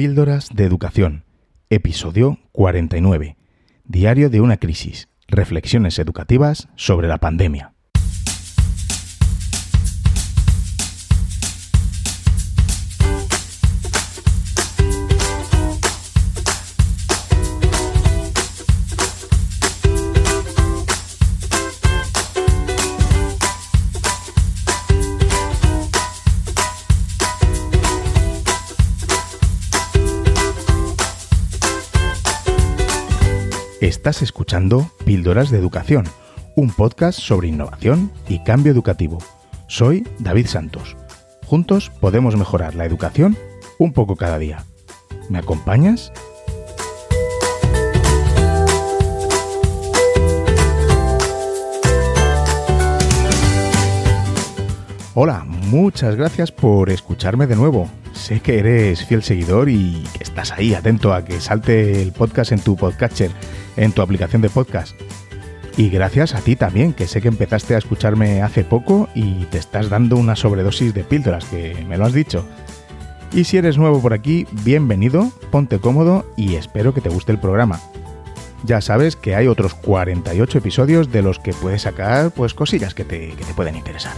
Píldoras de Educación, episodio 49. Diario de una crisis. Reflexiones educativas sobre la pandemia. Estás escuchando Píldoras de Educación, un podcast sobre innovación y cambio educativo. Soy David Santos. Juntos podemos mejorar la educación un poco cada día. ¿Me acompañas? Hola, muchas gracias por escucharme de nuevo. Sé que eres fiel seguidor y que estás ahí atento a que salte el podcast en tu podcatcher en tu aplicación de podcast. Y gracias a ti también, que sé que empezaste a escucharme hace poco y te estás dando una sobredosis de píldoras, que me lo has dicho. Y si eres nuevo por aquí, bienvenido, ponte cómodo y espero que te guste el programa. Ya sabes que hay otros 48 episodios de los que puedes sacar pues cosillas que te, que te pueden interesar.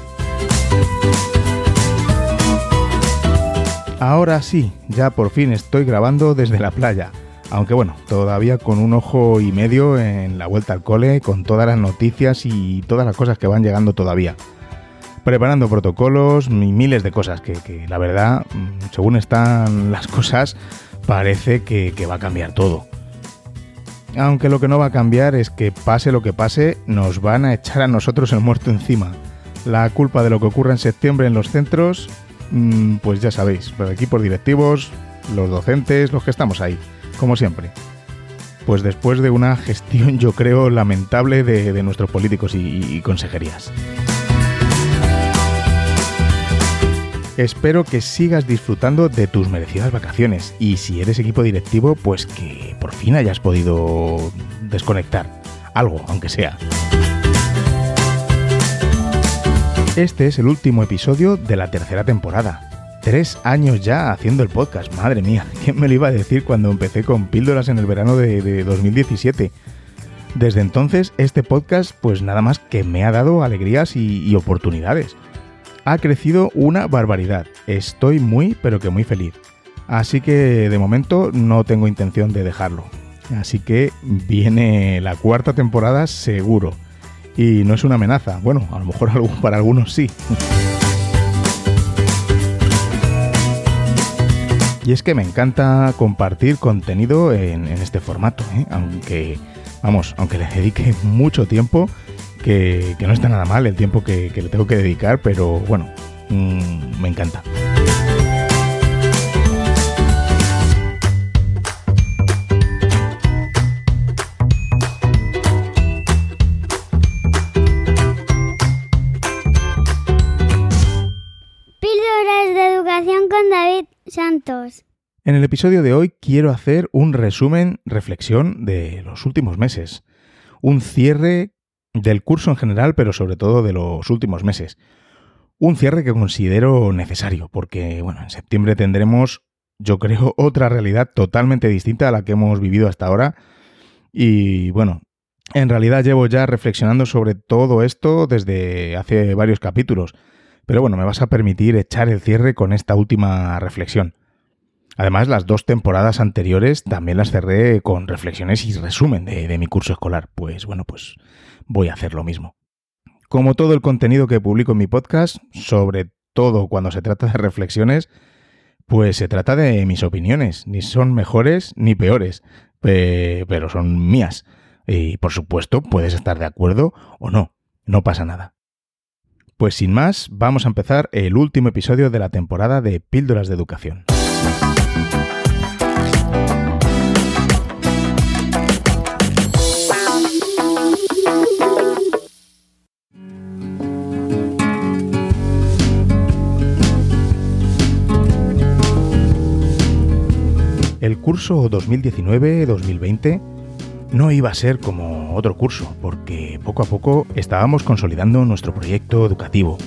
Ahora sí, ya por fin estoy grabando desde la playa aunque bueno, todavía con un ojo y medio en la vuelta al cole, con todas las noticias y todas las cosas que van llegando todavía. Preparando protocolos y miles de cosas que, la verdad, mm, según están las cosas, parece que, que va a cambiar todo. Aunque lo que no va a cambiar es que pase lo que pase, nos van a echar a nosotros el muerto encima. La culpa de lo que ocurra en septiembre en los centros, mm, pues ya sabéis, por equipos directivos, los docentes, los que estamos ahí como siempre. Pues después de una gestión, yo creo, lamentable de, nuestros políticos y, consejerías. Espero que sigas disfrutando de tus merecidas vacaciones y si eres equipo directivo, pues que por fin hayas podido desconectar. Algo, aunque sea. Este es el último episodio de la tercera temporada Tres años ya haciendo el podcast, madre mía, ¿quién me lo iba a decir cuando empecé con píldoras en el verano de, 2017? Desde entonces este podcast pues nada más que me ha dado alegrías y, oportunidades. Ha crecido una barbaridad, estoy muy pero que muy feliz. Así que de momento no tengo intención de dejarlo. Así que viene la cuarta temporada seguro. Y no es una amenaza, bueno, a lo mejor para algunos sí. Y es que me encanta compartir contenido en, este formato, ¿eh? aunque, vamos, aunque le dedique mucho tiempo, que, no está nada mal el tiempo que, le tengo que dedicar, pero bueno, mm, me encanta. En el episodio de hoy quiero hacer un resumen, reflexión de los últimos meses. Un cierre del curso en general, pero sobre todo de los últimos meses. Un cierre que considero necesario, porque bueno, en septiembre tendremos, yo creo, otra realidad totalmente distinta a la que hemos vivido hasta ahora. Y bueno, en realidad llevo ya reflexionando sobre todo esto desde hace varios capítulos. Pero bueno, me vas a permitir echar el cierre con esta última reflexión. Además, las dos temporadas anteriores también las cerré con reflexiones y resumen de, mi curso escolar. Pues bueno, pues voy a hacer lo mismo. Como todo el contenido que publico en mi podcast, sobre todo cuando se trata de reflexiones, pues se trata de mis opiniones. Ni son mejores ni peores, pero son mías. Y por supuesto, puedes estar de acuerdo o no. No pasa nada. Pues sin más, vamos a empezar el último episodio de la temporada de Píldoras de Educación. El curso 2019-2020 no iba a ser como otro curso, porque poco a poco estábamos consolidando nuestro proyecto educativo.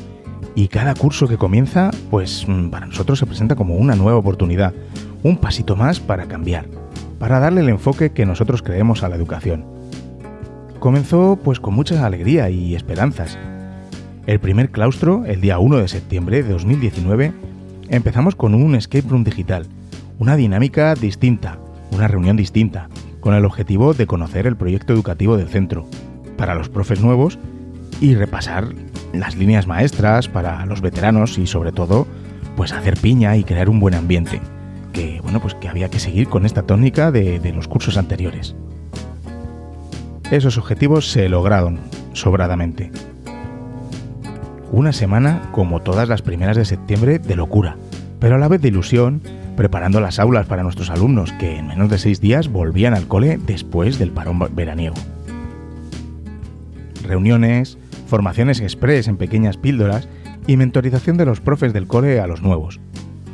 Y cada curso que comienza, pues mm, para nosotros se presenta como una nueva oportunidad, un pasito más para cambiar, para darle el enfoque que nosotros creemos a la educación. Comenzó pues con mucha alegría y esperanzas. El primer claustro, el día 1 de septiembre de 2019, empezamos con un escape room digital, una dinámica distinta, una reunión distinta, con el objetivo de conocer el proyecto educativo del centro, para los profes nuevos y repasar las líneas maestras para los veteranos y sobre todo, pues hacer piña y crear un buen ambiente que, bueno, pues que había que seguir con esta tónica de, de los cursos anteriores. Esos objetivos se lograron sobradamente. Una semana, como todas las primeras de septiembre, de locura, pero a la vez de ilusión, preparando las aulas para nuestros alumnos que en menos de seis días volvían al cole después del parón veraniego. Reuniones, formaciones express en pequeñas píldoras y mentorización de los profes del cole a los nuevos,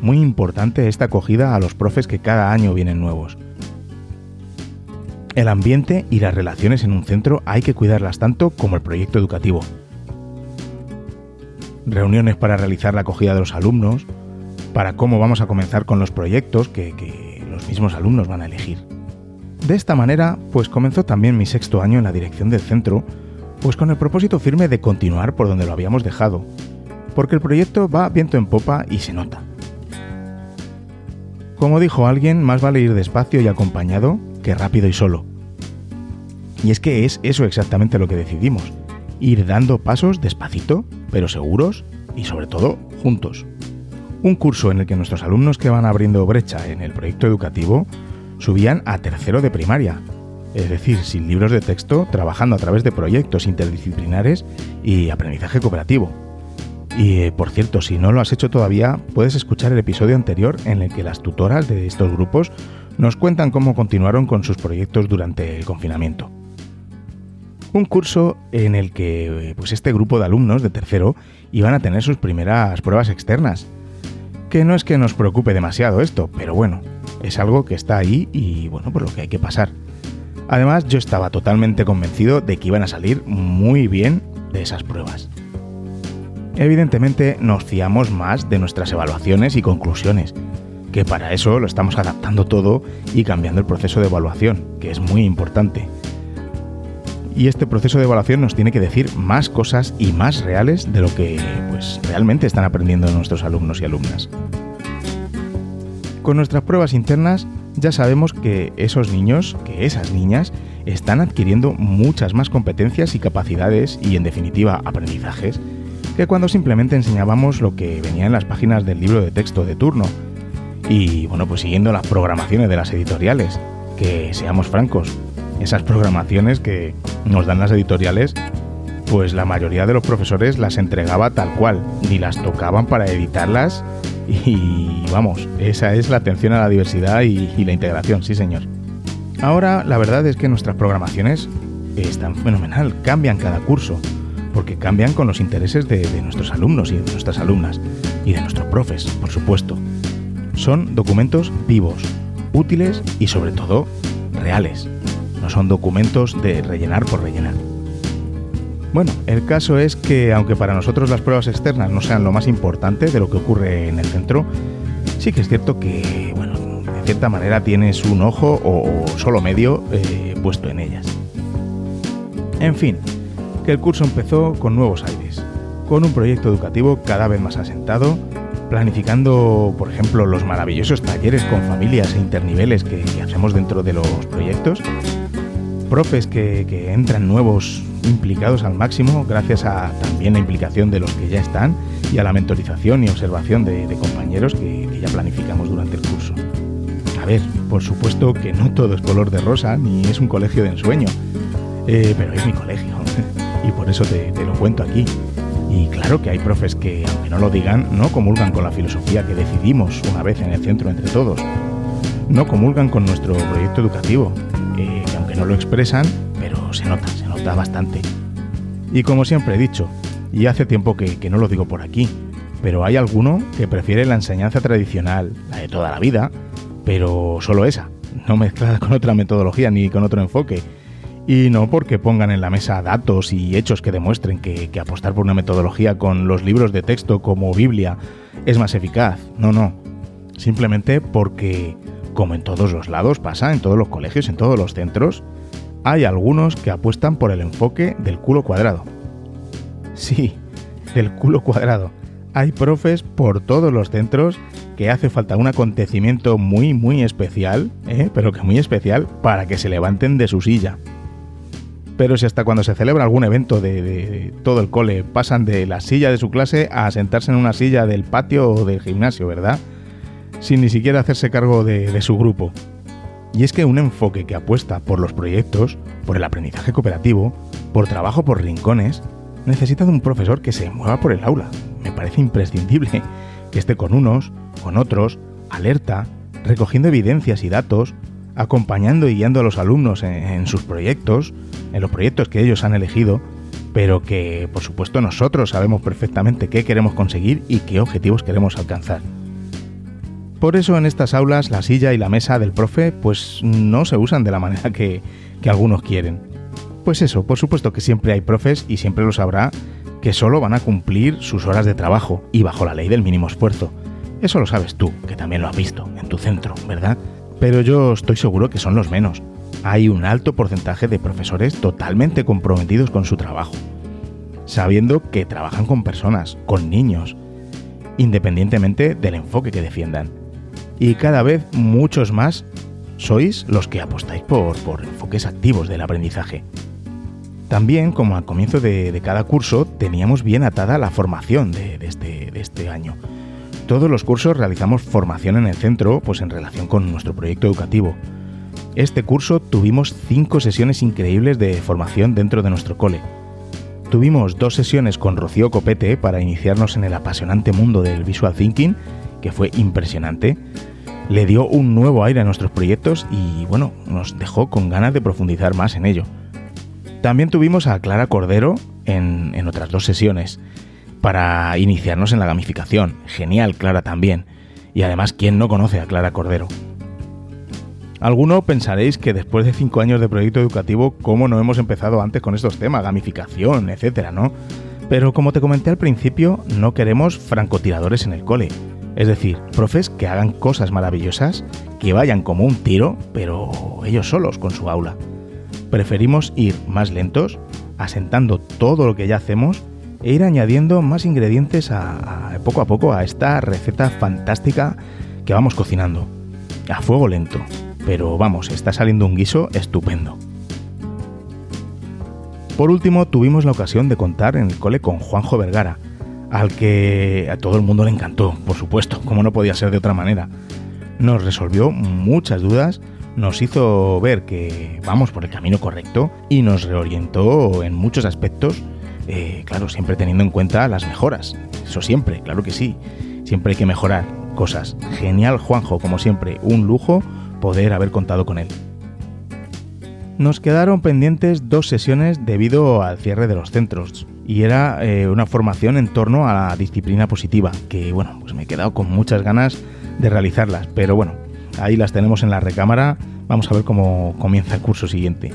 muy importante esta acogida a los profes que cada año vienen nuevos. El ambiente y las relaciones en un centro hay que cuidarlas tanto como el proyecto educativo. Reuniones para realizar la acogida de los alumnos, para cómo vamos a comenzar con los proyectos que, que los mismos alumnos van a elegir. De esta manera, pues comenzó también mi sexto año en la dirección del centro, pues con el propósito firme de continuar por donde lo habíamos dejado, porque el proyecto va viento en popa y se nota. Como dijo alguien, más vale ir despacio y acompañado que rápido y solo. Y es que es eso exactamente lo que decidimos, ir dando pasos despacito, pero seguros y sobre todo juntos. Un curso en el que nuestros alumnos que van abriendo brecha en el proyecto educativo subían a tercero de primaria, es decir, sin libros de texto, trabajando a través de proyectos interdisciplinares y aprendizaje cooperativo. Y eh, por cierto, si no lo has hecho todavía, puedes escuchar el episodio anterior en el que las tutoras de estos grupos nos cuentan cómo continuaron con sus proyectos durante el confinamiento. Un curso en el que eh, pues este grupo de alumnos de tercero iban a tener sus primeras pruebas externas. Que no es que nos preocupe demasiado esto, pero bueno, es algo que está ahí y bueno, por lo que hay que pasar. Además, yo estaba totalmente convencido de que iban a salir muy bien de esas pruebas. Evidentemente nos fiamos más de nuestras evaluaciones y conclusiones, que para eso lo estamos adaptando todo y cambiando el proceso de evaluación, que es muy importante. Y este proceso de evaluación nos tiene que decir más cosas y más reales de lo que pues realmente están aprendiendo nuestros alumnos y alumnas. Con nuestras pruebas internas ya sabemos que esos niños, que esas niñas, están adquiriendo muchas más competencias y capacidades y en definitiva aprendizajes que cuando simplemente enseñábamos lo que venía en las páginas del libro de texto de turno. Y bueno, pues siguiendo las programaciones de las editoriales, que seamos francos, esas programaciones que nos dan las editoriales, pues la mayoría de los profesores las entregaba tal cual, ni las tocaban para editarlas y vamos, esa es la atención a la diversidad y, la integración, sí señor. Ahora la verdad es que nuestras programaciones están fenomenal, cambian cada curso porque cambian con los intereses de, nuestros alumnos y de nuestras alumnas, y de nuestros profes, por supuesto. Son documentos vivos, útiles y sobre todo reales. No son documentos de rellenar por rellenar. Bueno, el caso es que aunque para nosotros las pruebas externas no sean lo más importante de lo que ocurre en el centro, sí que es cierto que, bueno, de cierta manera tienes un ojo o, solo medio eh, puesto en ellas. En fin, que el curso empezó con nuevos aires, con un proyecto educativo cada vez más asentado, planificando, por ejemplo, los maravillosos talleres con familias e interniveles que, hacemos dentro de los proyectos, profes que, entran nuevos implicados al máximo gracias a también la implicación de los que ya están y a la mentorización y observación de, compañeros que, ya planificamos durante el curso. A ver, por supuesto que no todo es color de rosa ni es un colegio de ensueño, eh, pero es mi colegio y por eso te, lo cuento aquí. Y claro que hay profes que, aunque no lo digan, no comulgan con la filosofía que decidimos una vez en el centro entre todos. No comulgan con nuestro proyecto educativo, que aunque no lo expresan, pero se nota, se bastante. Y como siempre he dicho, y hace tiempo que, que no lo digo por aquí, pero hay alguno que prefiere la enseñanza tradicional, la de toda la vida, pero solo esa, no mezclada con otra metodología ni con otro enfoque, y no porque pongan en la mesa datos y hechos que demuestren que, apostar por una metodología con los libros de texto como Biblia es más eficaz, no, no, simplemente porque, como en todos los lados pasa, en todos los colegios, en todos los centros, hay algunos que apuestan por el enfoque del culo cuadrado. Sí, del culo cuadrado. Hay profes por todos los centros que hace falta un acontecimiento muy, muy especial, ¿eh? pero que muy especial, para que se levanten de su silla. Pero si hasta cuando se celebra algún evento de, todo el cole pasan de la silla de su clase a sentarse en una silla del patio o del gimnasio, ¿verdad? Sin ni siquiera hacerse cargo de su grupo. Y es que un enfoque que apuesta por los proyectos, por el aprendizaje cooperativo, por trabajo por rincones, necesita de un profesor que se mueva por el aula. Me parece imprescindible que esté con unos, con otros, alerta, recogiendo evidencias y datos, acompañando y guiando a los alumnos en, sus proyectos, en los proyectos que ellos han elegido, pero que por supuesto nosotros sabemos perfectamente qué queremos conseguir y qué objetivos queremos alcanzar. Por eso en estas aulas la silla y la mesa del profe pues no se usan de la manera que, que algunos quieren. Pues eso, por supuesto que siempre hay profes y siempre lo sabrá que solo van a cumplir sus horas de trabajo y bajo la ley del mínimo esfuerzo. Eso lo sabes tú, que también lo has visto en tu centro, ¿verdad? Pero yo estoy seguro que son los menos. Hay un alto porcentaje de profesores totalmente comprometidos con su trabajo, sabiendo que trabajan con personas, con niños, independientemente del enfoque que defiendan. Y cada vez muchos más sois los que apostáis por, por enfoques activos del aprendizaje. También, como al comienzo de, cada curso, teníamos bien atada la formación este, de, este, año. Todos los cursos realizamos formación en el centro, pues en relación con nuestro proyecto educativo. Este curso tuvimos cinco sesiones increíbles de formación dentro de nuestro cole. Tuvimos dos sesiones con Rocío Copete para iniciarnos en el apasionante mundo del visual thinking, que fue impresionante. Le dio un nuevo aire a nuestros proyectos y bueno, nos dejó con ganas de profundizar más en ello. También tuvimos a Clara Cordero en, otras dos sesiones para iniciarnos en la gamificación. Genial, Clara también. Y además, ¿quién no conoce a Clara Cordero? Alguno pensaréis que después de cinco años de proyecto educativo, ¿cómo no hemos empezado antes con estos temas? Gamificación, etcétera, ¿no? Pero como te comenté al principio, no queremos francotiradores en el cole. Es decir, profes que hagan cosas maravillosas, que vayan como un tiro, pero ellos solos con su aula. Preferimos ir más lentos, asentando todo lo que ya hacemos e ir añadiendo más ingredientes a, poco a poco a esta receta fantástica que vamos cocinando. A fuego lento, pero vamos, está saliendo un guiso estupendo. Por último, tuvimos la ocasión de contar en el cole con Juanjo Vergara, al que a todo el mundo le encantó, por supuesto, como no podía ser de otra manera. Nos resolvió muchas dudas nos hizo ver que vamos por el camino correcto y nos reorientó en muchos aspectos, eh, claro, siempre teniendo en cuenta las mejoras. Eso siempre, claro que sí. Siempre hay que mejorar cosas. Genial Juanjo, como siempre, un lujo poder haber contado con él. Nos quedaron pendientes dos sesiones debido al cierre de los centros y era eh, una formación en torno a la disciplina positiva, que bueno, pues me he quedado con muchas ganas de realizarlas, pero bueno, Ahí las tenemos en la recámara. Vamos a ver cómo comienza el curso siguiente.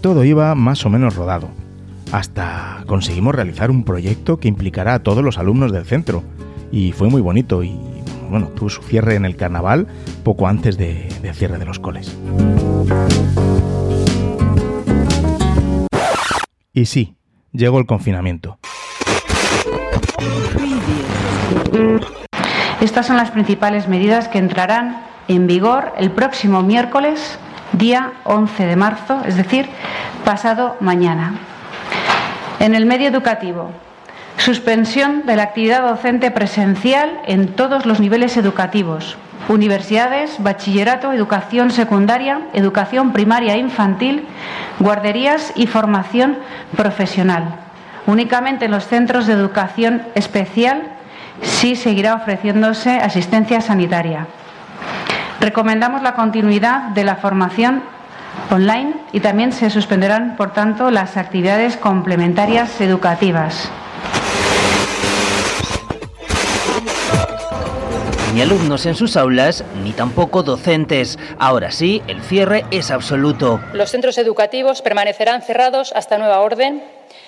Todo iba más o menos rodado, hasta conseguimos realizar un proyecto que implicará a todos los alumnos del centro. Y fue muy bonito y bueno, tuvo su cierre en el carnaval poco antes de, del cierre de los coles. Y sí, llegó el confinamiento. Estas son las principales medidas que entrarán en vigor el próximo miércoles, día 11 de marzo, es decir, pasado mañana. En el medio educativo, suspensión de la actividad docente presencial en todos los niveles educativos, universidades, bachillerato, educación secundaria, educación primaria e infantil, guarderías y formación profesional. Únicamente en los centros de educación especial sí seguirá ofreciéndose asistencia sanitaria. Recomendamos la continuidad de la formación online y también se suspenderán, por tanto, las actividades complementarias educativas. Ni alumnos en sus aulas, ni tampoco docentes. Ahora sí, el cierre es absoluto. Los centros educativos permanecerán cerrados hasta nueva orden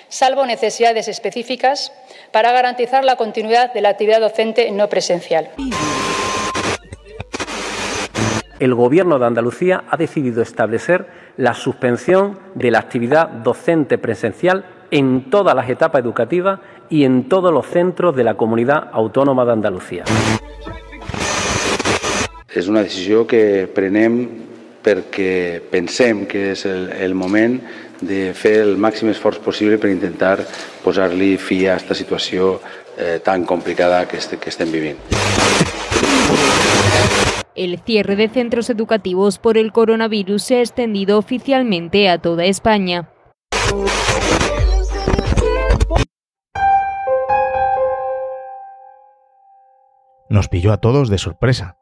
salvo necesidades específicas, para garantizar la continuidad de la actividad docente no presencial. el Gobierno de Andalucía ha decidido establecer la suspensión de la actividad docente presencial en todas las etapas educativas y en todos los centros de la comunidad autónoma de Andalucía. És una decisió que prenem perquè pensem que és el, el moment de fer el màxim esforç possible per intentar posar-li fi a aquesta situació eh, tan complicada que, este, que estem vivint. El cierre de centros educativos por el coronavirus se ha extendido oficialmente a toda España. Nos pilló a todos de sorpresa.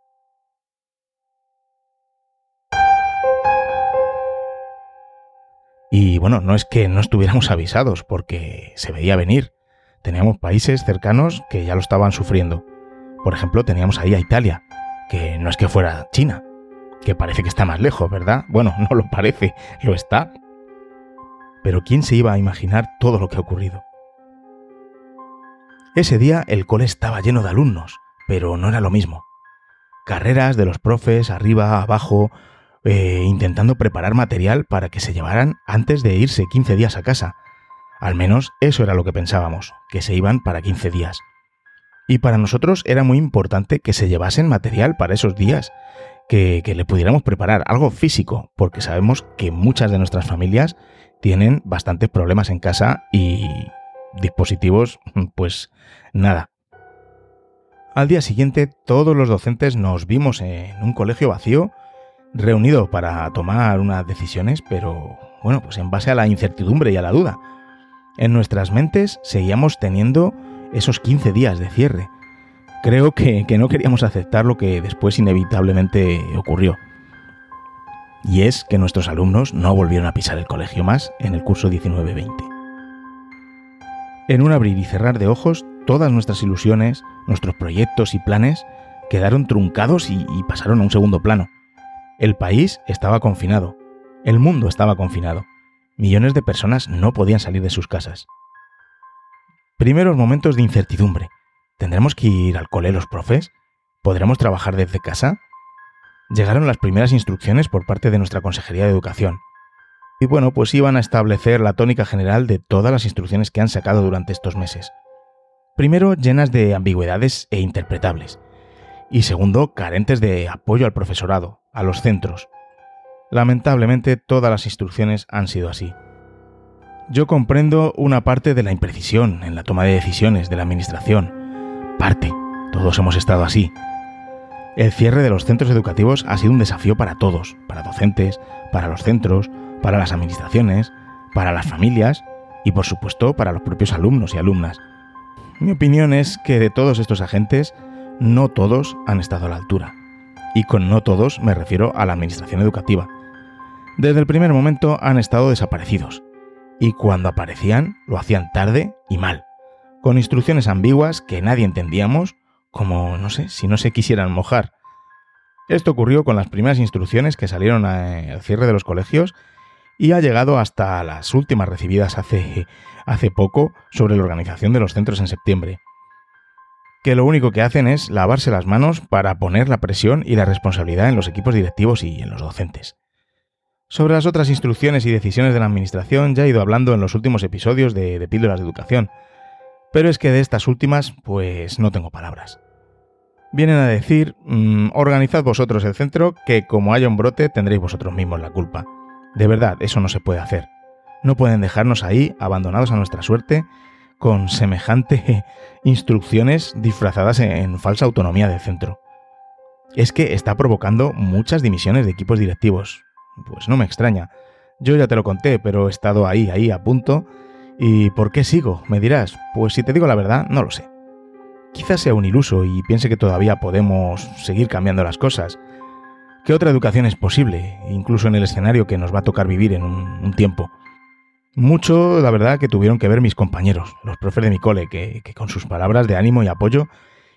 Y bueno, no es que no estuviéramos avisados, porque se veía venir. Teníamos países cercanos que ya lo estaban sufriendo. Por ejemplo, teníamos ahí a Italia, que no es que fuera China, que parece que está más lejos, ¿verdad? Bueno, no lo parece, lo está. Pero ¿quién se iba a imaginar todo lo que ha ocurrido? Ese día el cole estaba lleno de alumnos, pero no era lo mismo. Carreras de los profes, arriba, abajo, eh, intentando preparar material para que se llevaran antes de irse 15 días a casa. Al menos eso era lo que pensábamos, que se iban para 15 días. Y para nosotros era muy importante que se llevasen material para esos días, que, que le pudiéramos preparar algo físico, porque sabemos que muchas de nuestras familias tienen bastantes problemas en casa y dispositivos, pues nada. Al día siguiente todos los docentes nos vimos en un colegio vacío, reunidos para tomar unas decisiones, pero bueno, pues en base a la incertidumbre y a la duda. En nuestras mentes seguíamos teniendo esos 15 días de cierre. Creo que, no queríamos aceptar lo que después inevitablemente ocurrió. Y es que nuestros alumnos no volvieron a pisar el colegio más en el curso 19-20. En un abrir y cerrar de ojos, todas nuestras ilusiones, nuestros proyectos y planes quedaron truncados y pasaron a un segundo plano. El país estaba confinado, el mundo estaba confinado, millones de personas no podían salir de sus casas. Primeros momentos de incertidumbre. ¿Tendremos que ir al cole los profes? ¿Podremos trabajar desde casa? Llegaron las primeras instrucciones por parte de nuestra Consejería de Educación. Y bueno, pues iban a establecer la tónica general de todas las instrucciones que han sacado durante estos meses. Primero, llenas de ambigüedades e interpretables. Y segundo, carentes de apoyo al profesorado, a los centros. Lamentablemente, todas las instrucciones han sido así. Yo comprendo una parte de la imprecisión en la toma de decisiones de la Administración. Parte. Todos hemos estado así. El cierre de los centros educativos ha sido un desafío para todos, para docentes, para los centros, para las administraciones, para las familias y por supuesto para los propios alumnos y alumnas. Mi opinión es que de todos estos agentes, no todos han estado a la altura. Y con no todos me refiero a la administración educativa. Desde el primer momento han estado desaparecidos, y cuando aparecían lo hacían tarde y mal, con instrucciones ambiguas que nadie entendíamos, como, no sé, si no se quisieran mojar. Esto ocurrió con las primeras instrucciones que salieron al cierre de los colegios y ha llegado hasta las últimas recibidas hace, hace poco sobre la organización de los centros en septiembre, que lo único que hacen es lavarse las manos para poner la presión y la responsabilidad en los equipos directivos y en los docentes. Sobre las otras instrucciones y decisiones de la Administración ya he ido hablando en los últimos episodios de, de Píldoras de Educación, pero es que de estas últimas pues no tengo palabras. Vienen a decir, mmm, organizad vosotros el centro, que como haya un brote tendréis vosotros mismos la culpa. De verdad, eso no se puede hacer. No pueden dejarnos ahí, abandonados a nuestra suerte, con semejante instrucciones disfrazadas en falsa autonomía del centro. Es que está provocando muchas dimisiones de equipos directivos, pues no me extraña. Yo ya te lo conté, pero he estado ahí, ahí, a punto. ¿Y por qué sigo? Me dirás. Pues si te digo la verdad, no lo sé. Quizás sea un iluso y piense que todavía podemos seguir cambiando las cosas. ¿Qué otra educación es posible, incluso en el escenario que nos va a tocar vivir en un, un tiempo? Mucho, la verdad, que tuvieron que ver mis compañeros, los profes de mi cole, que, con sus palabras de ánimo y apoyo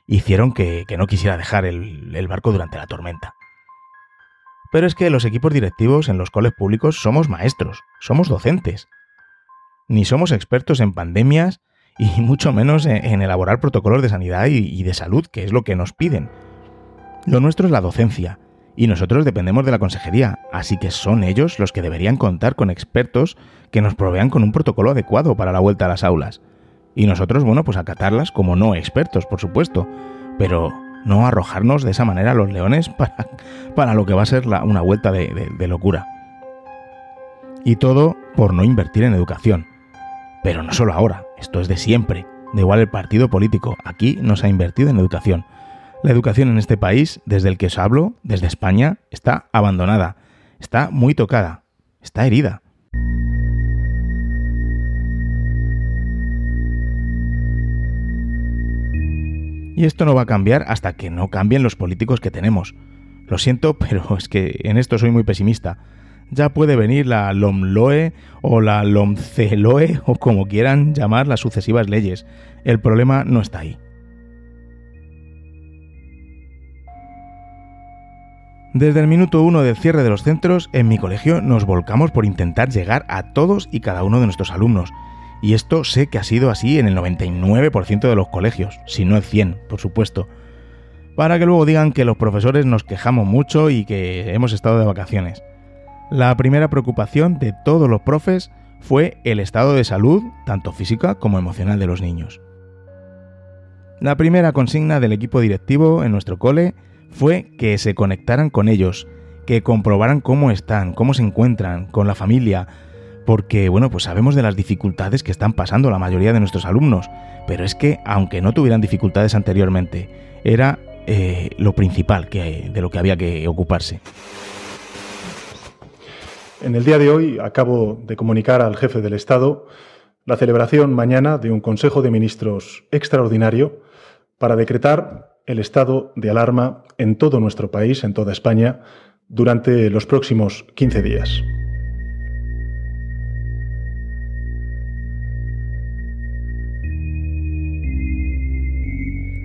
hicieron que, no quisiera dejar el, el barco durante la tormenta. Pero es que los equipos directivos en los coles públicos somos maestros, somos docentes. Ni somos expertos en pandemias y mucho menos en, elaborar protocolos de sanidad y de salud, que es lo que nos piden. Lo nuestro es la docencia, y nosotros dependemos de la consejería, así que son ellos los que deberían contar con expertos que nos provean con un protocolo adecuado para la vuelta a las aulas. Y nosotros, bueno, pues acatarlas como no expertos, por supuesto, pero no arrojarnos de esa manera a los leones para, para lo que va a ser una vuelta de, de locura. Y todo por no invertir en educación. Pero no solo ahora, esto es de siempre. Da igual el partido político, aquí no se ha invertido en educación. La educación en este país, desde el que os hablo, desde España, está abandonada, está muy tocada, está herida. Y esto no va a cambiar hasta que no cambien los políticos que tenemos. Lo siento, pero es que en esto soy muy pesimista. Ya puede venir la LOMLOE o la LOMCELOE o como quieran llamar las sucesivas leyes. El problema no está ahí. Desde el minuto uno del cierre de los centros, en mi colegio nos volcamos por intentar llegar a todos y cada uno de nuestros alumnos. Y esto sé que ha sido así en el 99% de los colegios, si no el 100, por supuesto. Para que luego digan que los profesores nos quejamos mucho y que hemos estado de vacaciones. La primera preocupación de todos los profes fue el estado de salud, tanto física como emocional de los niños. La primera consigna del equipo directivo en nuestro cole fue que se conectaran con ellos, que comprobaran cómo están, cómo se encuentran, con la familia, porque bueno, pues sabemos de las dificultades que están pasando la mayoría de nuestros alumnos, pero es que aunque no tuvieran dificultades anteriormente, era eh, lo principal que, de lo que había que ocuparse. En el día de hoy acabo de comunicar al jefe del Estado la celebración mañana de un Consejo de Ministros extraordinario para decretar el estado de alarma en todo nuestro país, en toda España, durante los próximos 15 días.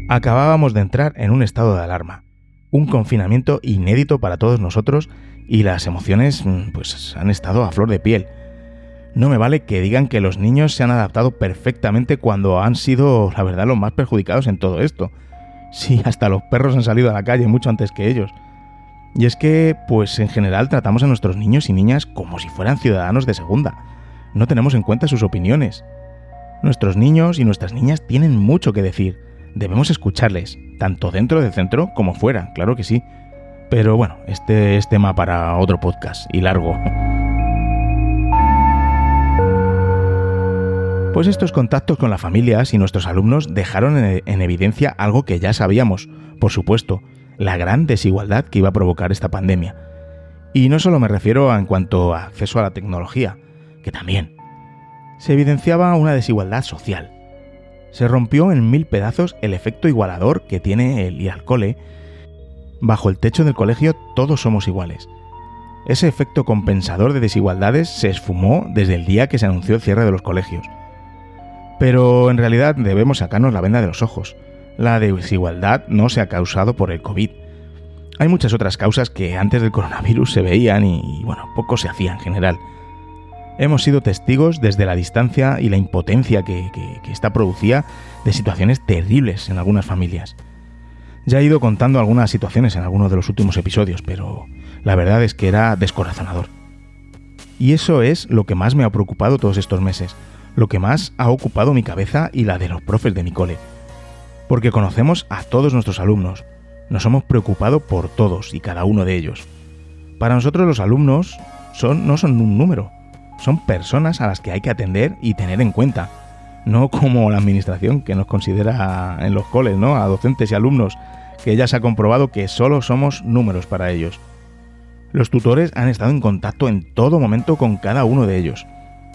Acabábamos de entrar en un estado de alarma, un confinamiento inédito para todos nosotros y las emociones mm, pues han estado a flor de piel. No me vale que digan que los niños se han adaptado perfectamente cuando han sido, la verdad, los más perjudicados en todo esto. Sí, hasta los perros han salido a la calle mucho antes que ellos. Y es que, pues en general tratamos a nuestros niños y niñas como si fueran ciudadanos de segunda. No tenemos en cuenta sus opiniones. Nuestros niños y nuestras niñas tienen mucho que decir. Debemos escucharles, tanto dentro del centro como fuera, claro que sí. Pero bueno, este es tema para otro podcast y largo. Pues estos contactos con las familias y nuestros alumnos dejaron en evidencia algo que ya sabíamos, por supuesto, la gran desigualdad que iba a provocar esta pandemia. Y no solo me refiero en cuanto a acceso a la tecnología, que también. Se evidenciaba una desigualdad social. Se rompió en mil pedazos el efecto igualador que tiene el ir al. Bajo el techo del colegio todos somos iguales. Ese efecto compensador de desigualdades se esfumó desde el día que se anunció el cierre de los colegios. Pero en realidad debemos sacarnos la venda de los ojos. La desigualdad no se ha causado por el COVID. Hay muchas otras causas que antes del coronavirus se veían y, bueno, poco se hacía en general. Hemos sido testigos desde la distancia y la impotencia que, que, esta producía de situaciones terribles en algunas familias. Ya he ido contando algunas situaciones en algunos de los últimos episodios, pero la verdad es que era descorazonador. Y eso es lo que más me ha preocupado todos estos meses, lo que más ha ocupado mi cabeza y la de los profes de mi cole. Porque conocemos a todos nuestros alumnos, nos hemos preocupado por todos y cada uno de ellos. Para nosotros los alumnos son, no son un número, son personas a las que hay que atender y tener en cuenta. No como la administración que nos considera en los coles, ¿no? A docentes y alumnos, que ya se ha comprobado que solo somos números para ellos. Los tutores han estado en contacto en todo momento con cada uno de ellos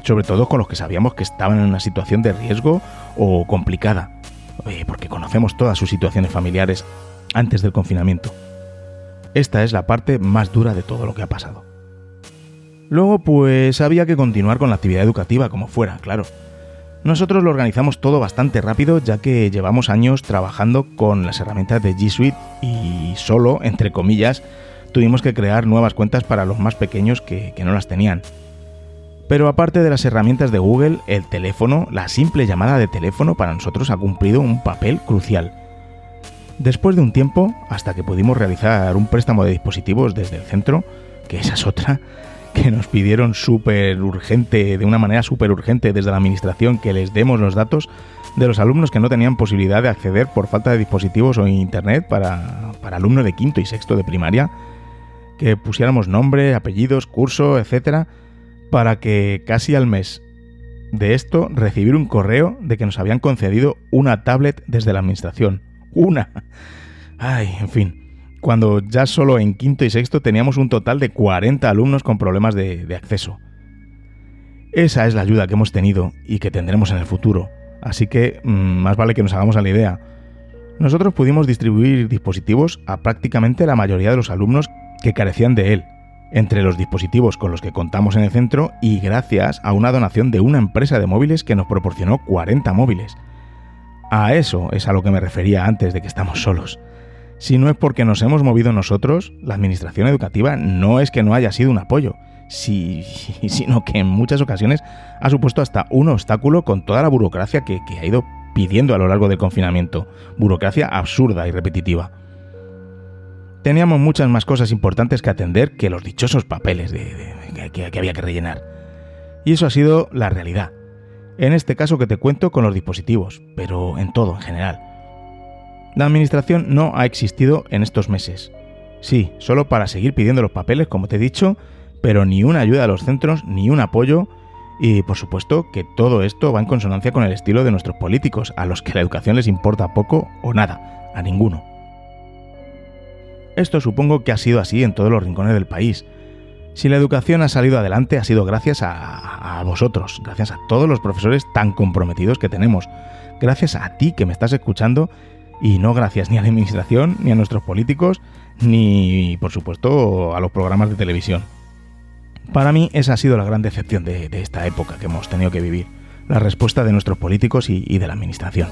sobre todo con los que sabíamos que estaban en una situación de riesgo o complicada, eh, porque conocemos todas sus situaciones familiares antes del confinamiento. Esta es la parte más dura de todo lo que ha pasado. Luego, pues había que continuar con la actividad educativa como fuera, claro. Nosotros lo organizamos todo bastante rápido ya que llevamos años trabajando con las herramientas de G Suite y solo, entre comillas, tuvimos que crear nuevas cuentas para los más pequeños que no las tenían. Pero aparte de las herramientas de Google, el teléfono, la simple llamada de teléfono para nosotros ha cumplido un papel crucial. Después de un tiempo, hasta que pudimos realizar un préstamo de dispositivos desde el centro, que esa es otra, que nos pidieron súper urgente, de una manera súper urgente desde la administración, que les demos los datos de los alumnos que no tenían posibilidad de acceder por falta de dispositivos o internet para, para alumnos de quinto y sexto de primaria, que pusiéramos nombre, apellidos, curso, etcétera, para que casi al mes de esto recibir un correo de que nos habían concedido una tablet desde la administración. Una. Ay, en fin cuando ya solo en quinto y sexto teníamos un total de 40 alumnos con problemas de, acceso. Esa es la ayuda que hemos tenido y que tendremos en el futuro, así que mm, más vale que nos hagamos a la idea. Nosotros pudimos distribuir dispositivos a prácticamente la mayoría de los alumnos que carecían de él, entre los dispositivos con los que contamos en el centro y gracias a una donación de una empresa de móviles que nos proporcionó 40 móviles. A eso es a lo que me refería antes de que estamos solos. Si no es porque nos hemos movido nosotros, la administración educativa no es que no haya sido un apoyo, sino que en muchas ocasiones ha supuesto hasta un obstáculo con toda la burocracia que, ha ido pidiendo a lo largo del confinamiento. Burocracia absurda y repetitiva. Teníamos muchas más cosas importantes que atender que los dichosos papeles que había que rellenar. Y eso ha sido la realidad. En este caso que te cuento con los dispositivos, pero en todo en general. La administración no ha existido en estos meses. Sí, solo para seguir pidiendo los papeles, como te he dicho, pero ni una ayuda a los centros, ni un apoyo, y por supuesto que todo esto va en consonancia con el estilo de nuestros políticos, a los que la educación les importa poco o nada, a ninguno. Esto supongo que ha sido así en todos los rincones del país. Si la educación ha salido adelante ha sido gracias a, vosotros, gracias a todos los profesores tan comprometidos que tenemos, gracias a ti que me estás escuchando y no gracias ni a la administración, ni a nuestros políticos, ni por supuesto a los programas de televisión. Para mí esa ha sido la gran decepción de, esta época que hemos tenido que vivir, la respuesta de nuestros políticos y, de la administración.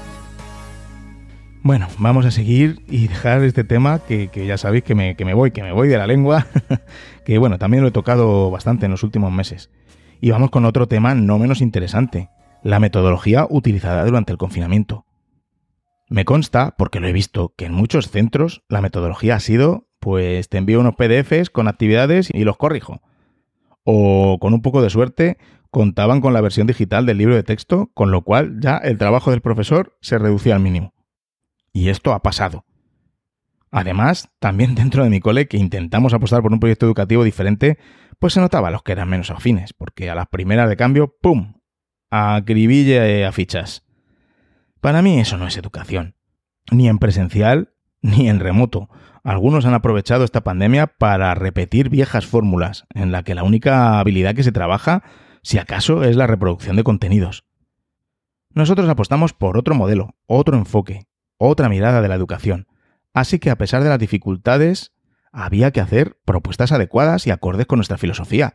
Bueno, vamos a seguir y dejar este tema que, ya sabéis que me, que me, voy, que me voy de la lengua, que bueno, también lo he tocado bastante en los últimos meses. Y vamos con otro tema no menos interesante, la metodología utilizada durante el confinamiento. Me consta, porque lo he visto, que en muchos centros la metodología ha sido, pues te envío unos PDFs con actividades y los corrijo. O con un poco de suerte contaban con la versión digital del libro de texto, con lo cual ya el trabajo del profesor se reducía al mínimo. Y esto ha pasado. Además, también dentro de mi cole, que intentamos apostar por un proyecto educativo diferente, pues se notaba los que eran menos afines, porque a las primeras de cambio, ¡pum! Acribille a fichas. Para mí eso no es educación, ni en presencial ni en remoto. Algunos han aprovechado esta pandemia para repetir viejas fórmulas, en la que la única habilidad que se trabaja, si acaso, es la reproducción de contenidos. Nosotros apostamos por otro modelo, otro enfoque, otra mirada de la educación. Así que a pesar de las dificultades, había que hacer propuestas adecuadas y acordes con nuestra filosofía,